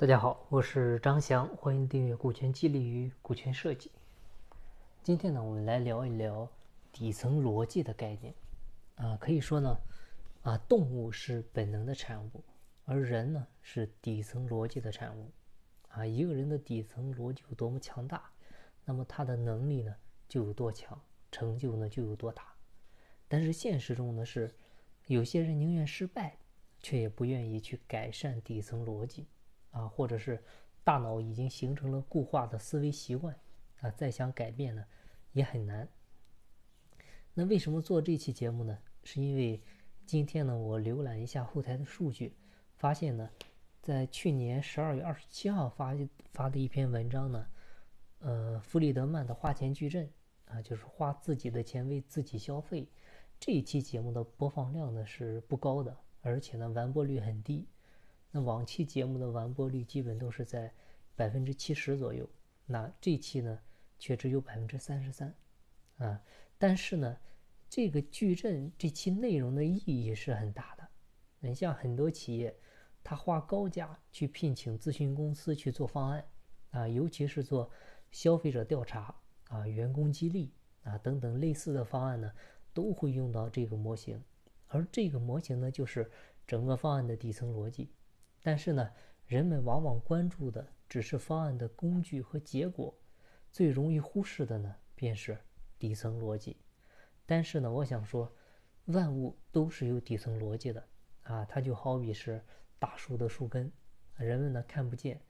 大家好，我是张翔，欢迎订阅《股权激励与股权设计》。今天呢，我们来聊一聊底层逻辑的概念。啊，可以说呢，啊，动物是本能的产物，而人呢是底层逻辑的产物。啊，一个人的底层逻辑有多么强大，那么他的能力呢就有多强，成就呢就有多大。但是现实中呢是，有些人宁愿失败，却也不愿意去改善底层逻辑。啊，或者是大脑已经形成了固化的思维习惯，啊，再想改变呢，也很难。那为什么做这期节目呢？是因为今天呢，我浏览一下后台的数据，发现呢，在去年十二月二十七号发发的一篇文章呢，呃，弗里德曼的花钱矩阵啊，就是花自己的钱为自己消费，这一期节目的播放量呢是不高的，而且呢，完播率很低。那往期节目的完播率基本都是在百分之七十左右，那这期呢却只有百分之三十三，啊，但是呢，这个矩阵这期内容的意义是很大的。你像很多企业，他花高价去聘请咨询公司去做方案，啊，尤其是做消费者调查啊、员工激励啊等等类似的方案呢，都会用到这个模型，而这个模型呢，就是整个方案的底层逻辑。但是呢，人们往往关注的只是方案的工具和结果，最容易忽视的呢，便是底层逻辑。但是呢，我想说，万物都是有底层逻辑的啊，它就好比是大树的树根，人们呢看不见，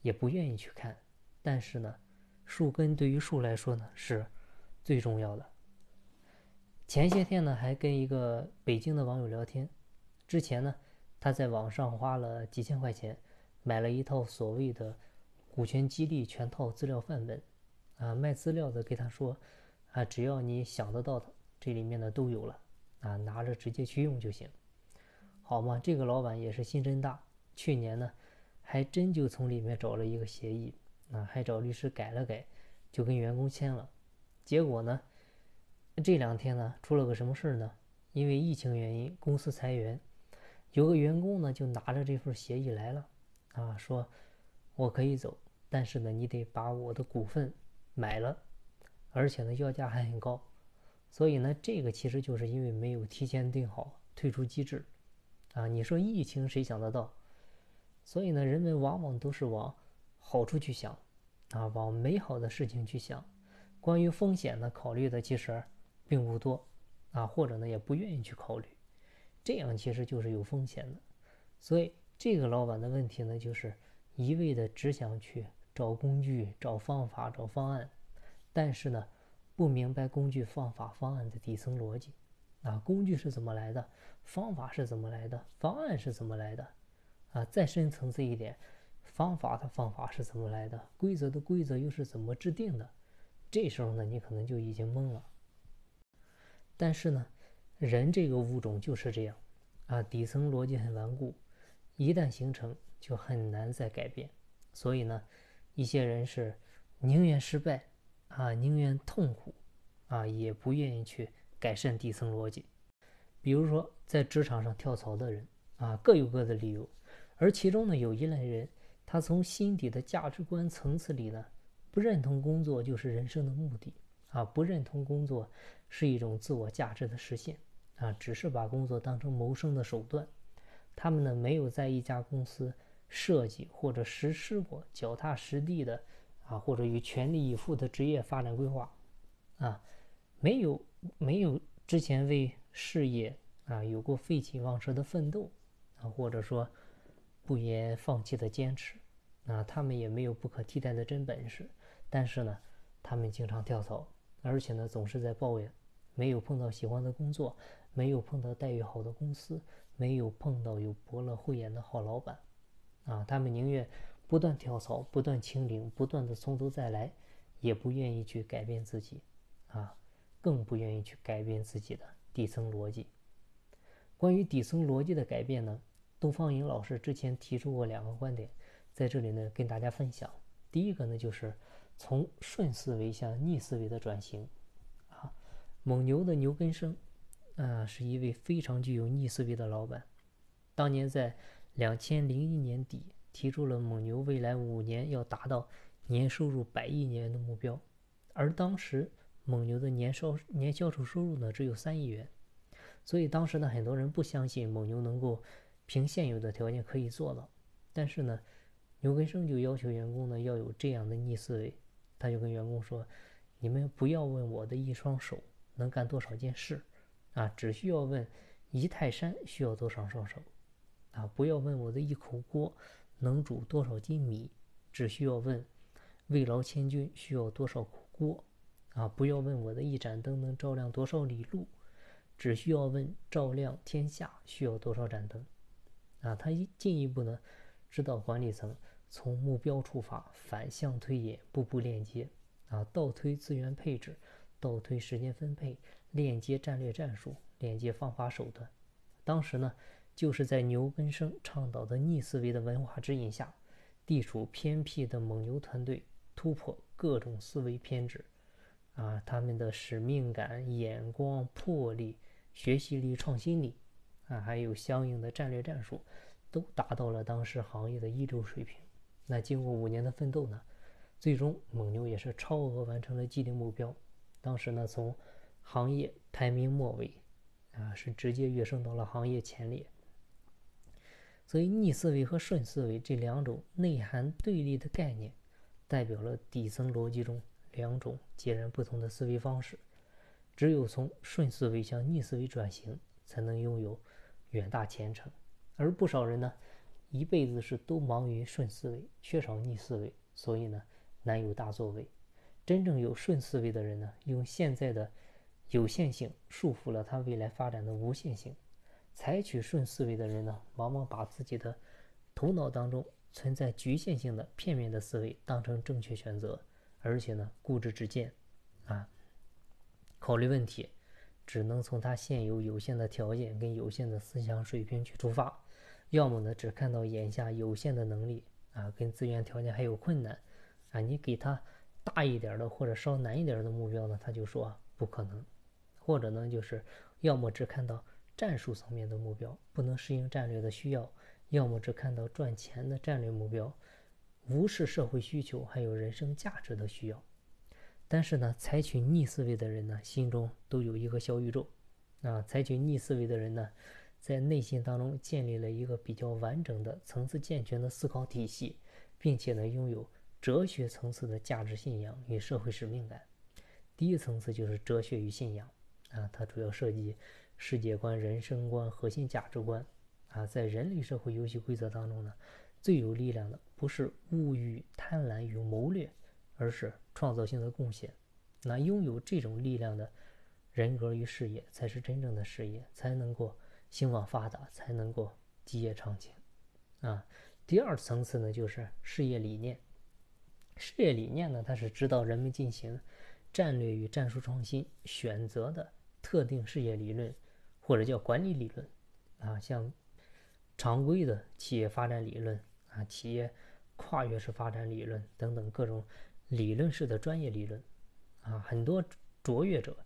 也不愿意去看。但是呢，树根对于树来说呢，是最重要的。前些天呢，还跟一个北京的网友聊天，之前呢。他在网上花了几千块钱，买了一套所谓的股权激励全套资料范本，啊，卖资料的给他说，啊，只要你想得到的，这里面的都有了，啊，拿着直接去用就行，好嘛？这个老板也是心真大，去年呢，还真就从里面找了一个协议，啊，还找律师改了改，就跟员工签了，结果呢，这两天呢，出了个什么事儿呢？因为疫情原因，公司裁员。有个员工呢，就拿着这份协议来了，啊，说我可以走，但是呢，你得把我的股份买了，而且呢，要价还很高，所以呢，这个其实就是因为没有提前定好退出机制，啊，你说疫情谁想得到？所以呢，人们往往都是往好处去想，啊，往美好的事情去想，关于风险呢，考虑的其实并不多，啊，或者呢，也不愿意去考虑。这样其实就是有风险的，所以这个老板的问题呢，就是一味的只想去找工具、找方法、找方案，但是呢，不明白工具、方法、方案的底层逻辑。啊，工具是怎么来的？方法是怎么来的？方案是怎么来的？啊，再深层次一点，方法的方法是怎么来的？规则的规则又是怎么制定的？这时候呢，你可能就已经懵了。但是呢？人这个物种就是这样，啊，底层逻辑很顽固，一旦形成就很难再改变。所以呢，一些人是宁愿失败，啊，宁愿痛苦，啊，也不愿意去改善底层逻辑。比如说在职场上跳槽的人，啊，各有各的理由。而其中呢，有一类人，他从心底的价值观层次里呢，不认同工作就是人生的目的。啊，不认同工作是一种自我价值的实现，啊，只是把工作当成谋生的手段。他们呢，没有在一家公司设计或者实施过脚踏实地的，啊，或者与全力以赴的职业发展规划，啊，没有没有之前为事业啊有过废寝忘食的奋斗，啊，或者说不言放弃的坚持，啊，他们也没有不可替代的真本事，但是呢，他们经常跳槽。而且呢，总是在抱怨，没有碰到喜欢的工作，没有碰到待遇好的公司，没有碰到有伯乐慧眼的好老板，啊，他们宁愿不断跳槽，不断清零，不断的从头再来，也不愿意去改变自己，啊，更不愿意去改变自己的底层逻辑。关于底层逻辑的改变呢，东方颖老师之前提出过两个观点，在这里呢跟大家分享。第一个呢就是。从顺思维向逆思维的转型，啊，蒙牛的牛根生，啊，是一位非常具有逆思维的老板。当年在两千零一年底提出了蒙牛未来五年要达到年收入百亿年的目标，而当时蒙牛的年销年销售收入呢只有三亿元，所以当时呢很多人不相信蒙牛能够凭现有的条件可以做到。但是呢，牛根生就要求员工呢要有这样的逆思维，他就跟员工说：“你们不要问我的一双手能干多少件事，啊，只需要问一泰山需要多少双手。”啊，不要问我的一口锅能煮多少斤米，只需要问慰劳千军需要多少口锅。啊，不要问我的一盏灯能照亮多少里路，只需要问照亮天下需要多少盏灯。啊，他一进一步呢，指导管理层从目标出发，反向推演，步步链接。啊，倒推资源配置，倒推时间分配，链接战略战术，链接方法手段。当时呢。就是在牛根生倡导的逆思维的文化指引下，地处偏僻的蒙牛团队突破各种思维偏执，啊，他们的使命感、眼光、魄力、学习力、创新力，啊，还有相应的战略战术，都达到了当时行业的一流水平。那经过五年的奋斗呢，最终蒙牛也是超额完成了既定目标。当时呢，从行业排名末尾，啊，是直接跃升到了行业前列。所以，逆思维和顺思维这两种内涵对立的概念，代表了底层逻辑中两种截然不同的思维方式。只有从顺思维向逆思维转型，才能拥有远大前程。而不少人呢，一辈子是都忙于顺思维，缺少逆思维，所以呢，难有大作为。真正有顺思维的人呢，用现在的有限性束缚了他未来发展的无限性。采取顺思维的人呢，往往把自己的头脑当中存在局限性的片面的思维当成正确选择，而且呢固执己见，啊，考虑问题只能从他现有有限的条件跟有限的思想水平去出发，要么呢只看到眼下有限的能力啊跟资源条件还有困难，啊你给他大一点的或者稍难一点的目标呢，他就说不可能，或者呢就是要么只看到。战术层面的目标不能适应战略的需要，要么只看到赚钱的战略目标，无视社会需求还有人生价值的需要。但是呢，采取逆思维的人呢，心中都有一个小宇宙。啊，采取逆思维的人呢，在内心当中建立了一个比较完整的、层次健全的思考体系，并且呢，拥有哲学层次的价值信仰与社会使命感。第一层次就是哲学与信仰。啊，它主要涉及。世界观、人生观、核心价值观，啊，在人类社会游戏规则当中呢，最有力量的不是物欲、贪婪与谋略，而是创造性的贡献。那拥有这种力量的人格与事业，才是真正的事业，才能够兴旺发达，才能够基业长青。啊，第二层次呢，就是事业理念。事业理念呢，它是指导人们进行战略与战术创新选择的特定事业理论。或者叫管理理论，啊，像常规的企业发展理论啊，企业跨越式发展理论等等各种理论式的专业理论，啊，很多卓越者，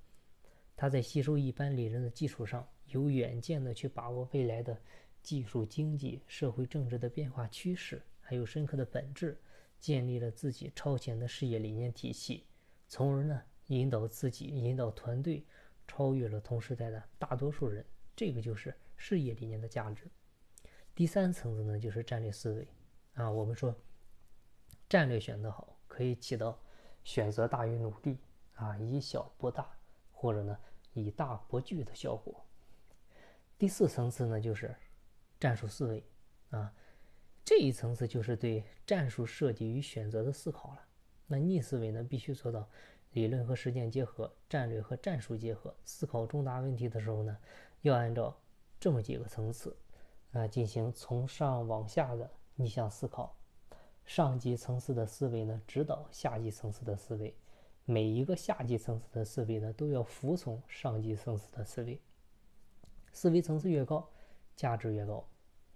他在吸收一般理论的基础上，有远见的去把握未来的技术、经济、社会、政治的变化趋势，还有深刻的本质，建立了自己超前的事业理念体系，从而呢，引导自己，引导团队。超越了同时代的大多数人，这个就是事业理念的价值。第三层次呢，就是战略思维啊。我们说，战略选择好，可以起到选择大于努力啊，以小博大，或者呢以大博巨的效果。第四层次呢，就是战术思维啊。这一层次就是对战术设计与选择的思考了。那逆思维呢，必须做到。理论和实践结合，战略和战术结合，思考重大问题的时候呢，要按照这么几个层次啊进行从上往下的逆向思考。上级层次的思维呢，指导下级层次的思维；每一个下级层次的思维呢，都要服从上级层次的思维。思维层次越高，价值越高，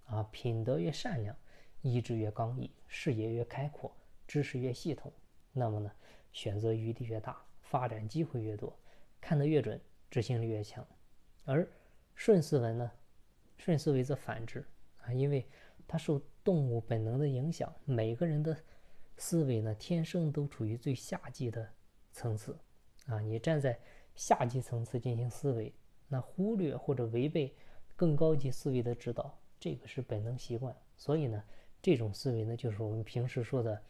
啊，品德越善良，意志越刚毅，视野越开阔，知识越系统，那么呢？选择余地越大，发展机会越多，看得越准，执行力越强。而顺思维呢？顺思维则反之啊，因为它受动物本能的影响，每个人的思维呢，天生都处于最下级的层次啊。你站在下级层次进行思维，那忽略或者违背更高级思维的指导，这个是本能习惯。所以呢，这种思维呢，就是我们平时说的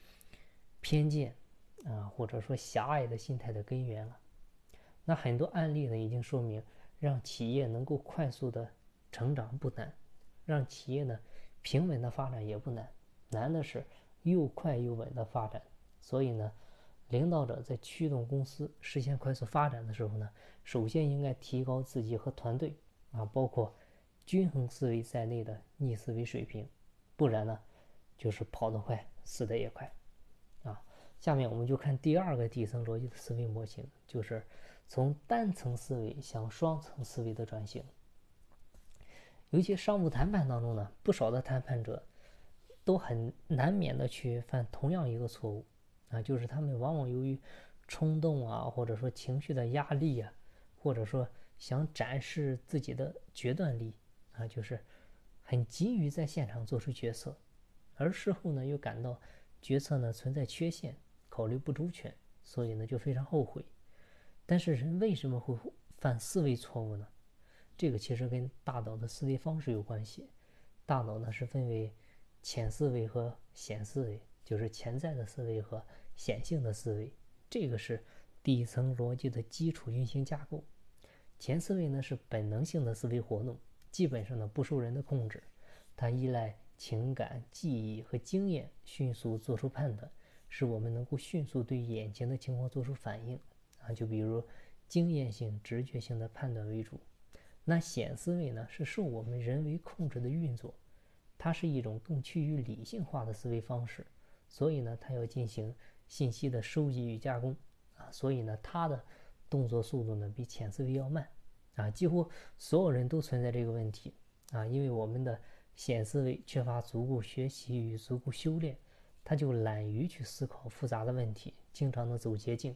偏见啊，或者说狭隘的心态的根源了。那很多案例呢，已经说明，让企业能够快速的成长不难，让企业呢平稳的发展也不难，难的是又快又稳的发展。所以呢，领导者在驱动公司实现快速发展的时候呢，首先应该提高自己和团队啊，包括均衡思维在内的逆思维水平，不然呢，就是跑得快，死得也快啊。下面我们就看第二个底层逻辑的思维模型，就是。从单层思维向双层思维的转型，尤其商务谈判当中呢，不少的谈判者都很难免的去犯同样一个错误啊，就是他们往往由于冲动啊，或者说情绪的压力啊，或者说想展示自己的决断力啊，就是很急于在现场做出决策，而事后呢又感到决策呢存在缺陷，考虑不周全，所以呢就非常后悔。但是人为什么会犯思维错误呢？这个其实跟大脑的思维方式有关系。大脑呢是分为潜思维和显思维，就是潜在的思维和显性的思维。这个是底层逻辑的基础运行架构。前思维呢是本能性的思维活动，基本上呢不受人的控制，它依赖情感、记忆和经验迅速做出判断，使我们能够迅速对眼前的情况做出反应。啊，就比如经验性、直觉性的判断为主，那显思维呢是受我们人为控制的运作，它是一种更趋于理性化的思维方式，所以呢，它要进行信息的收集与加工啊，所以呢，它的动作速度呢比浅思维要慢啊，几乎所有人都存在这个问题啊，因为我们的显思维缺乏足够学习与足够修炼，他就懒于去思考复杂的问题，经常的走捷径。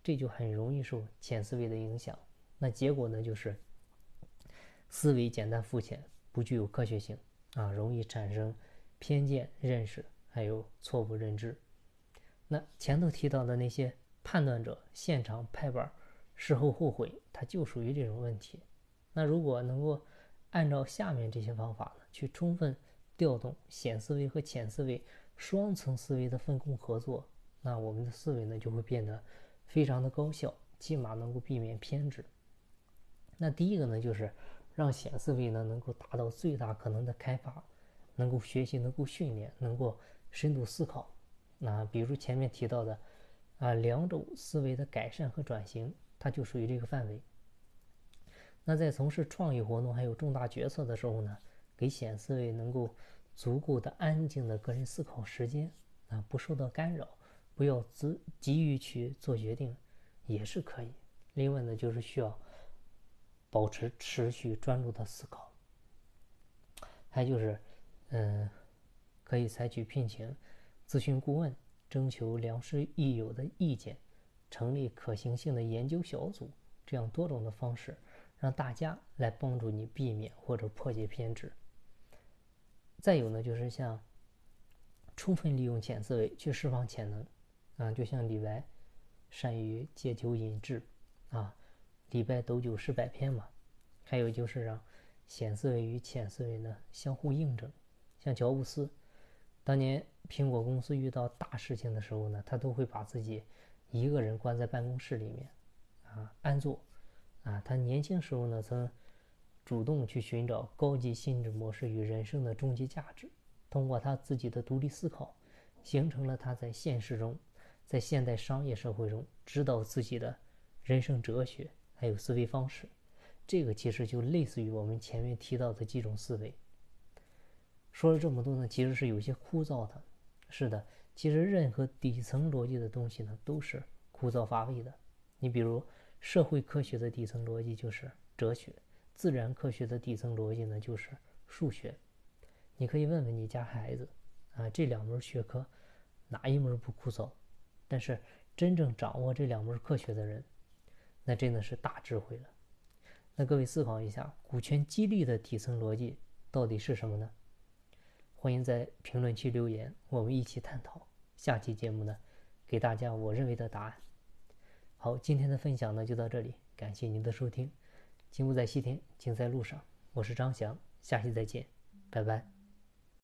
这就很容易受浅思维的影响，那结果呢就是思维简单肤浅，不具有科学性啊，容易产生偏见认识，还有错误认知。那前头提到的那些判断者，现场拍板，事后后悔，他就属于这种问题。那如果能够按照下面这些方法呢，去充分调动显思维和浅思维双层思维的分工合作，那我们的思维呢就会变得。非常的高效，起码能够避免偏执。那第一个呢，就是让显思维呢能够达到最大可能的开发，能够学习，能够训练，能够深度思考。那比如前面提到的啊，两种思维的改善和转型，它就属于这个范围。那在从事创意活动还有重大决策的时候呢，给显思维能够足够的安静的个人思考时间啊，不受到干扰。不要急急于去做决定，也是可以。另外呢，就是需要保持持续专注的思考。还就是，嗯，可以采取聘请咨询顾问、征求良师益友的意见、成立可行性的研究小组这样多种的方式，让大家来帮助你避免或者破解偏执。再有呢，就是像充分利用潜思维去释放潜能。啊，就像李白，善于借酒引智，啊，李白斗酒诗百篇嘛。还有就是让显思维与浅思维呢相互印证。像乔布斯，当年苹果公司遇到大事情的时候呢，他都会把自己一个人关在办公室里面，啊，安坐。啊，他年轻时候呢，曾主动去寻找高级心智模式与人生的终极价值，通过他自己的独立思考，形成了他在现实中。在现代商业社会中，指导自己的人生哲学还有思维方式，这个其实就类似于我们前面提到的几种思维。说了这么多呢，其实是有些枯燥的。是的，其实任何底层逻辑的东西呢，都是枯燥乏味的。你比如社会科学的底层逻辑就是哲学，自然科学的底层逻辑呢就是数学。你可以问问你家孩子，啊，这两门学科哪一门不枯燥？但是真正掌握这两门科学的人，那真的是大智慧了。那各位思考一下，股权激励的底层逻辑到底是什么呢？欢迎在评论区留言，我们一起探讨。下期节目呢，给大家我认为的答案。好，今天的分享呢就到这里，感谢您的收听。金不在西天，金在路上。我是张翔，下期再见，拜拜。